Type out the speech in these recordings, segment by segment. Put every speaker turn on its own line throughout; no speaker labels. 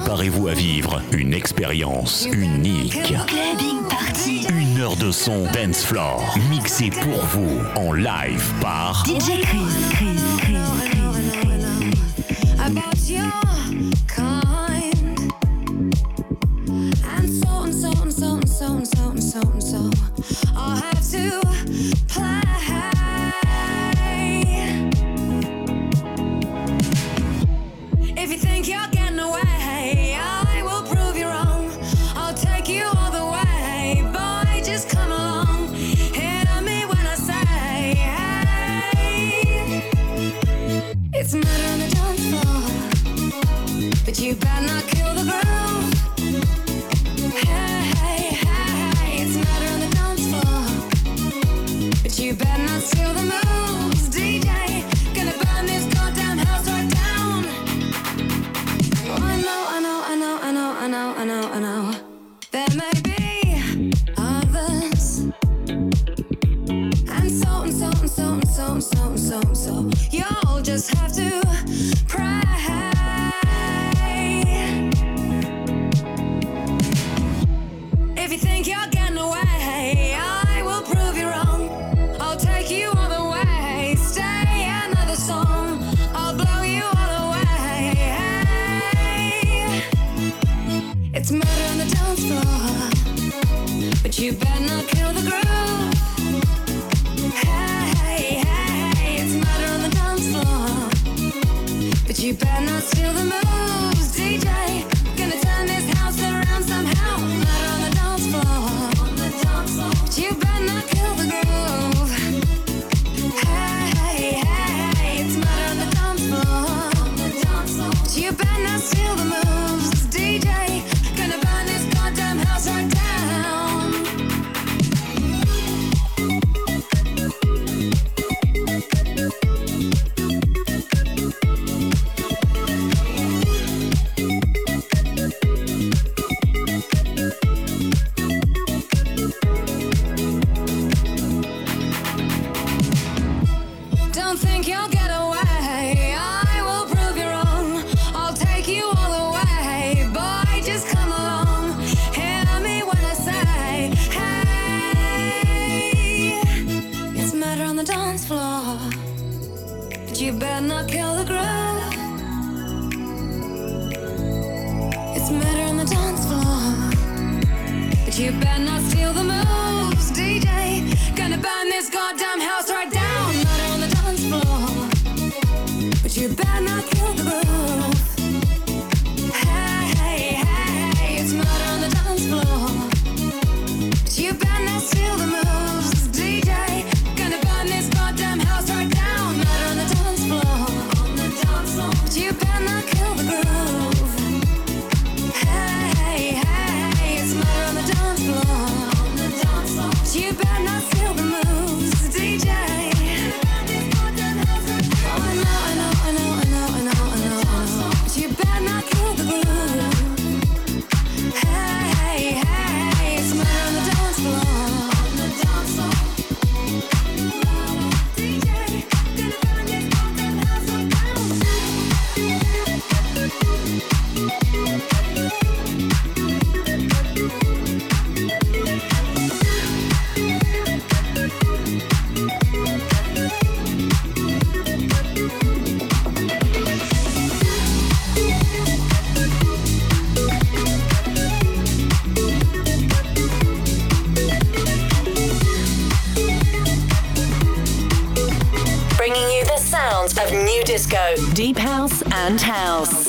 Préparez-vous à vivre une expérience unique. Une heure de son dance floor mixé pour vous en live par
DJ Chris.
and house.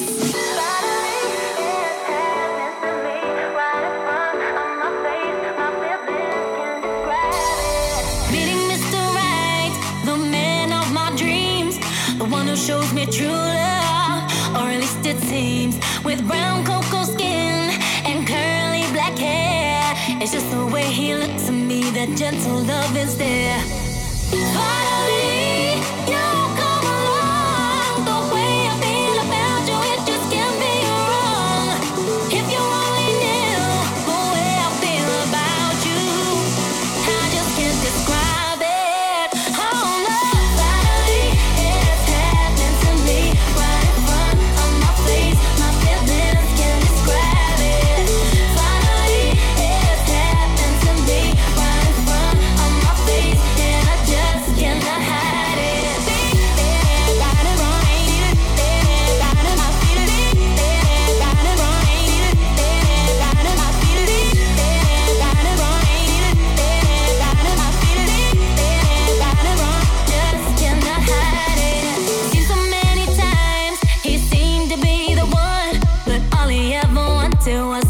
till
I.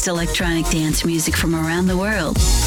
best electronic dance music from around the world.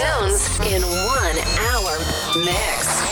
Tunes in one hour mix.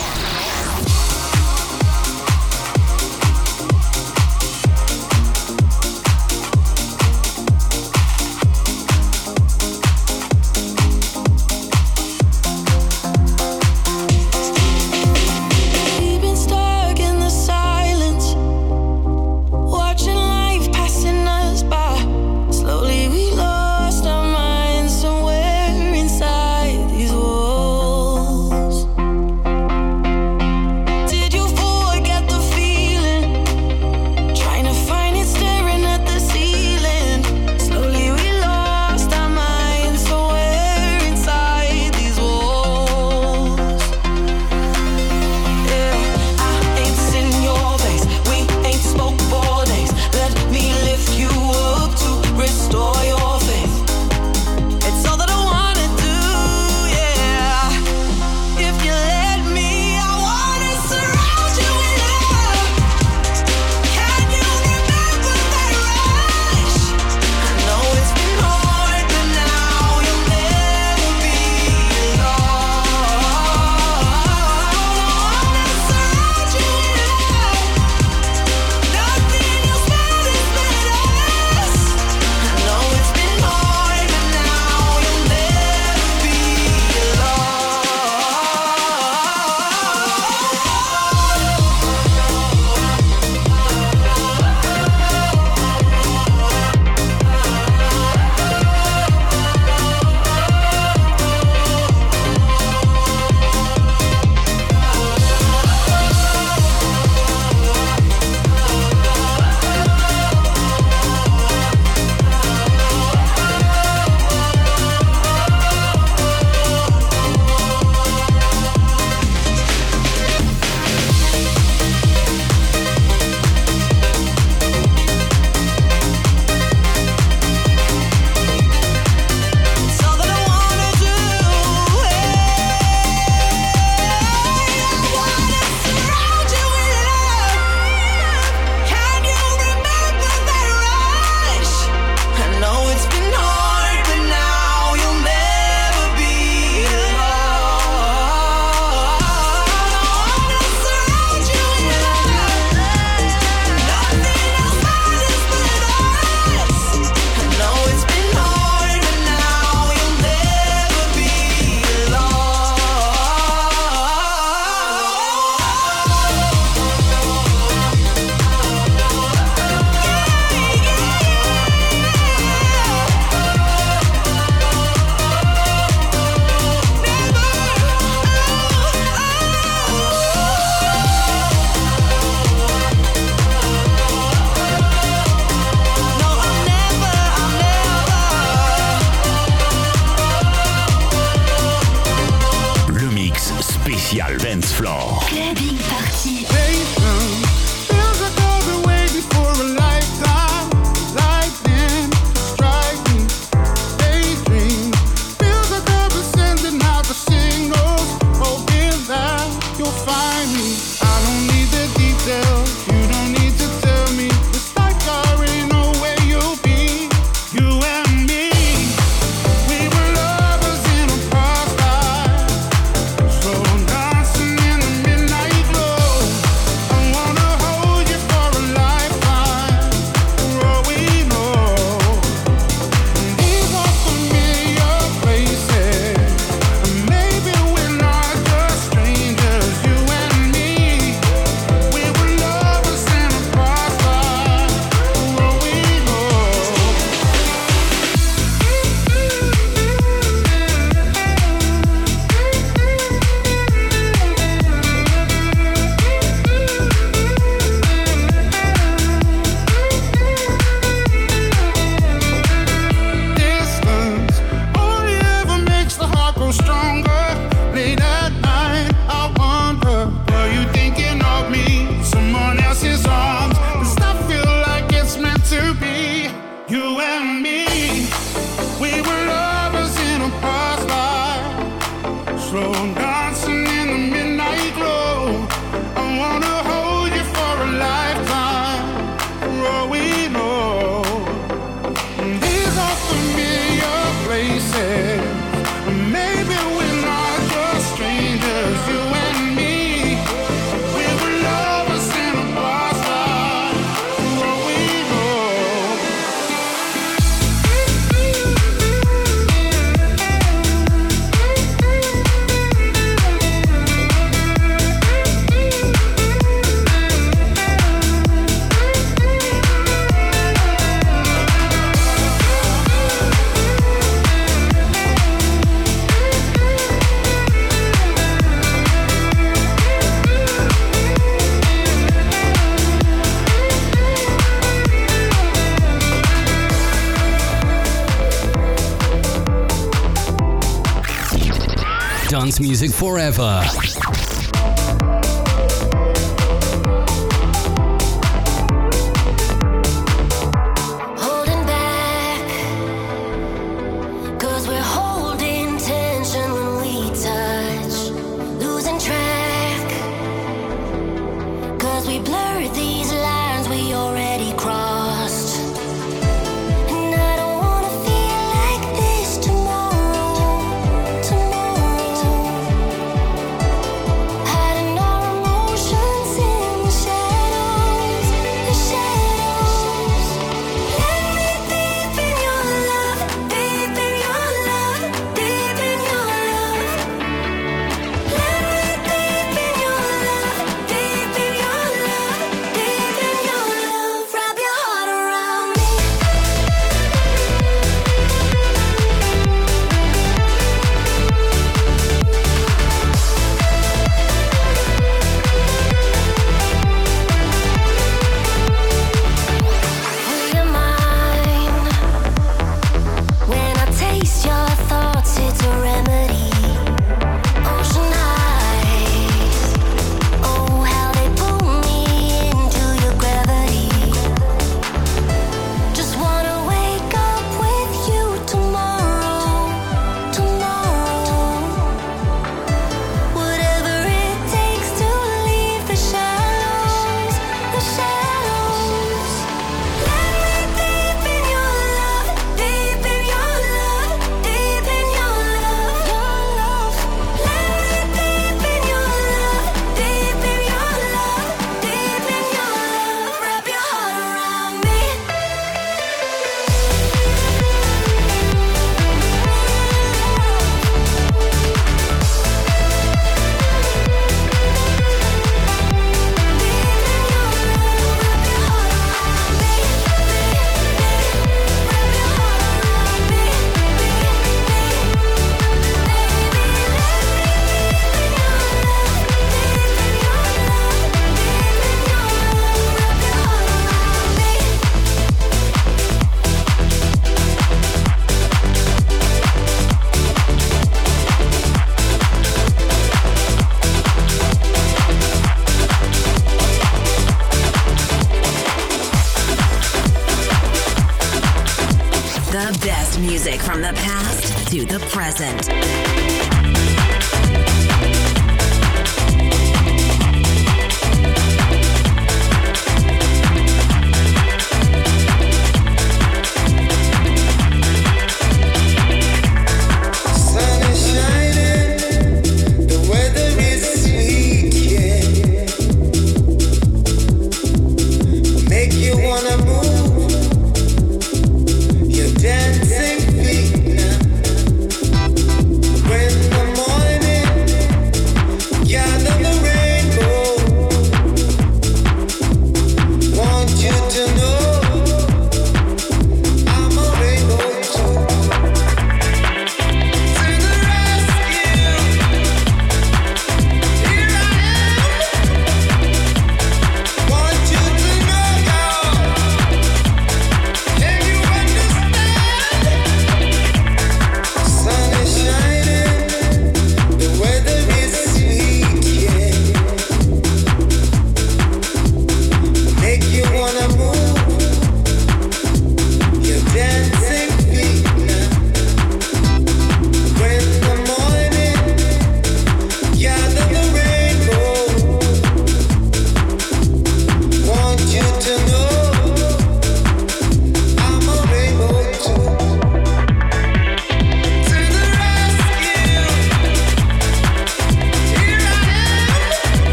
Dance music forever.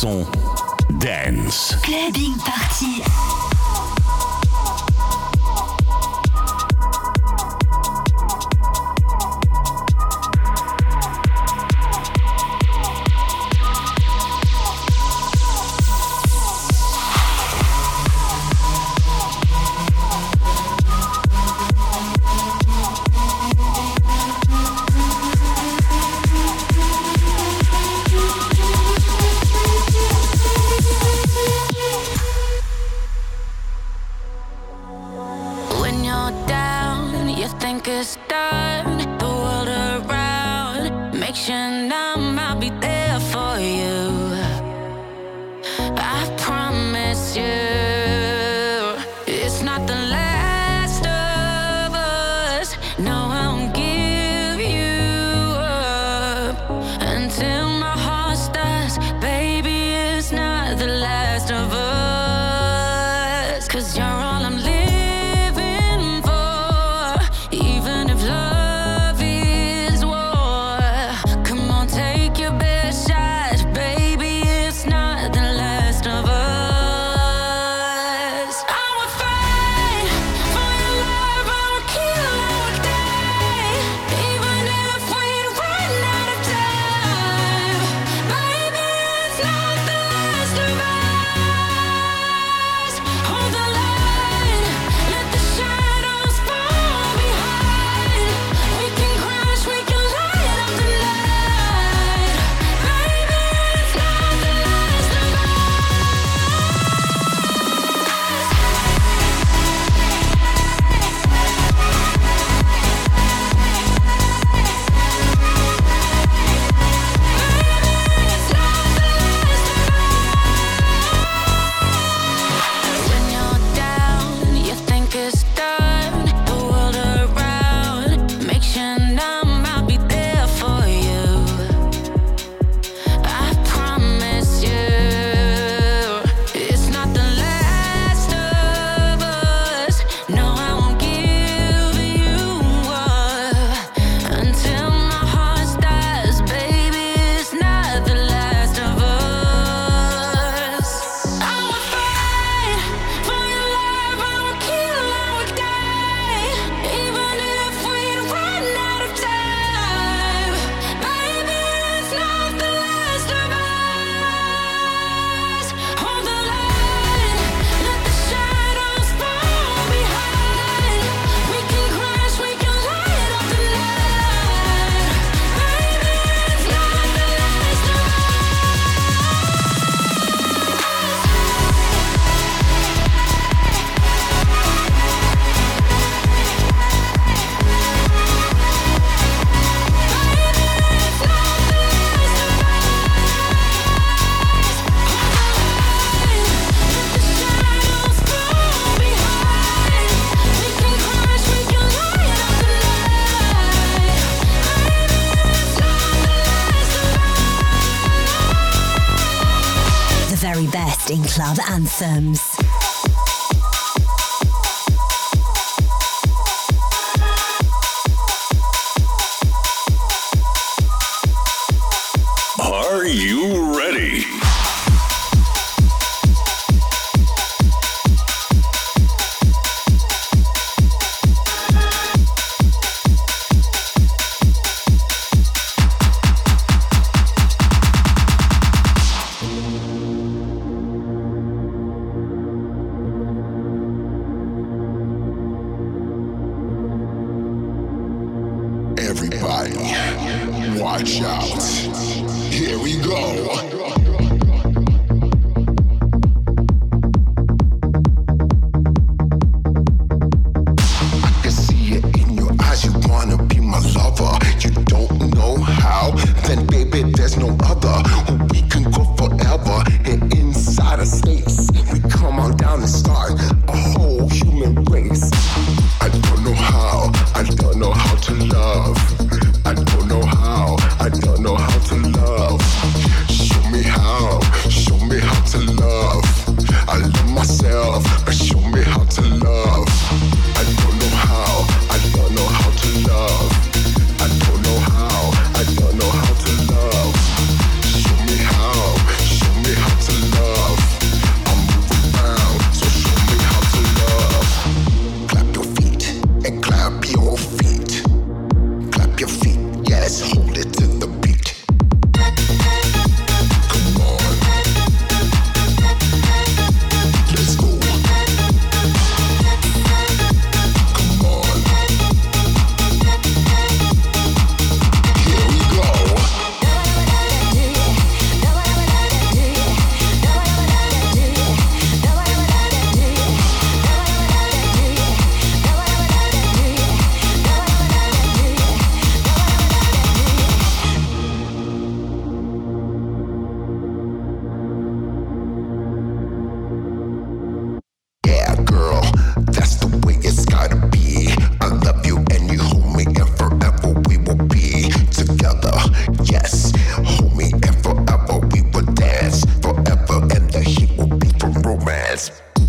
Son.
Club Everybody,
watch out. Here we go.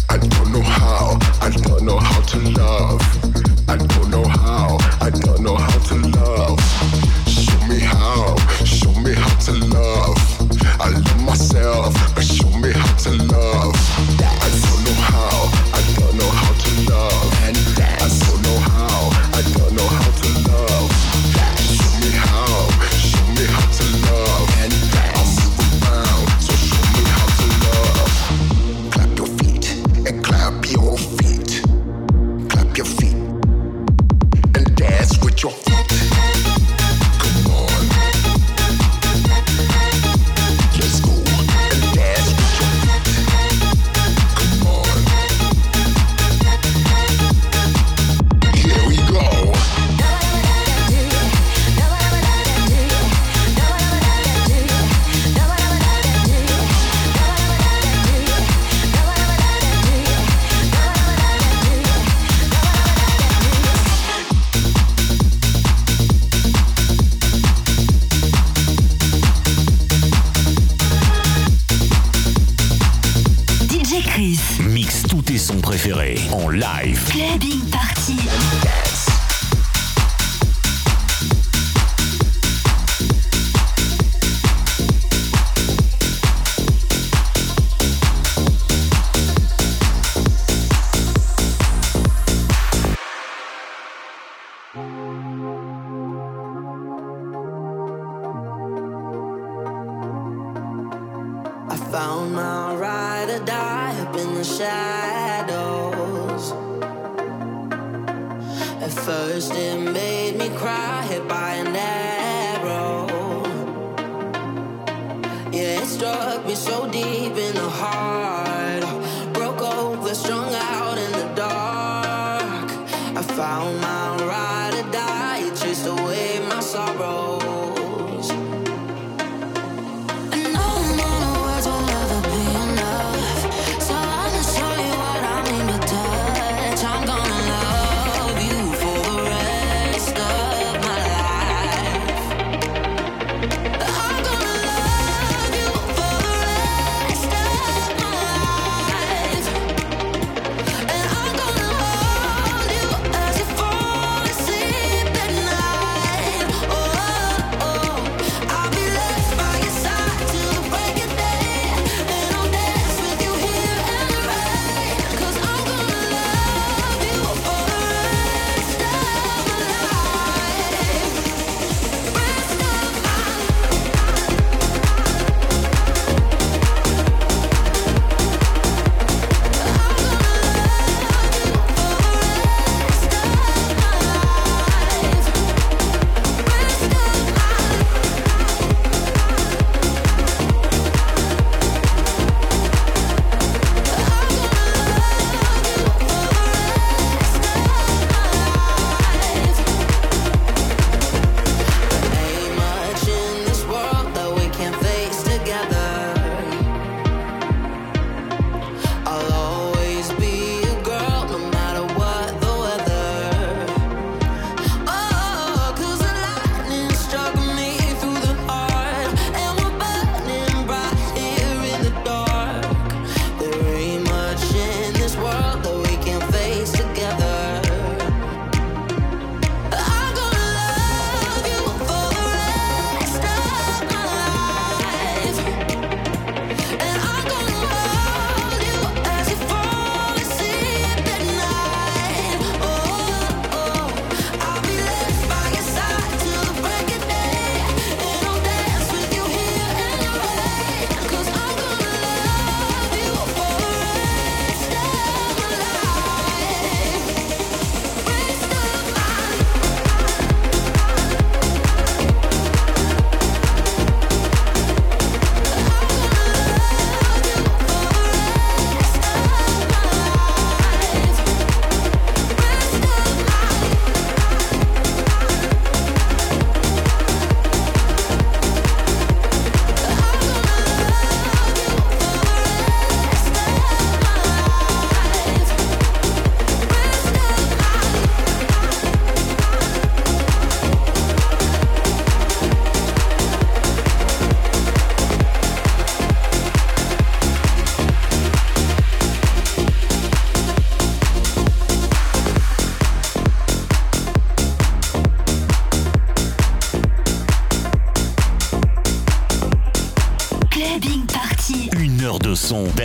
I
don't know how, I don't know how to love. I don't know how, I don't know how to love. Show me how, show me how to love. I love myself, but show me how to love. hit by an arrow. Yeah, it struck me so deep in the
heart. Broke over, strung out
in the
dark. I found
my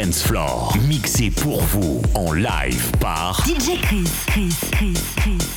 dance floor, mixé pour vous en live par
DJ Chris, Chris, Chris, Chris.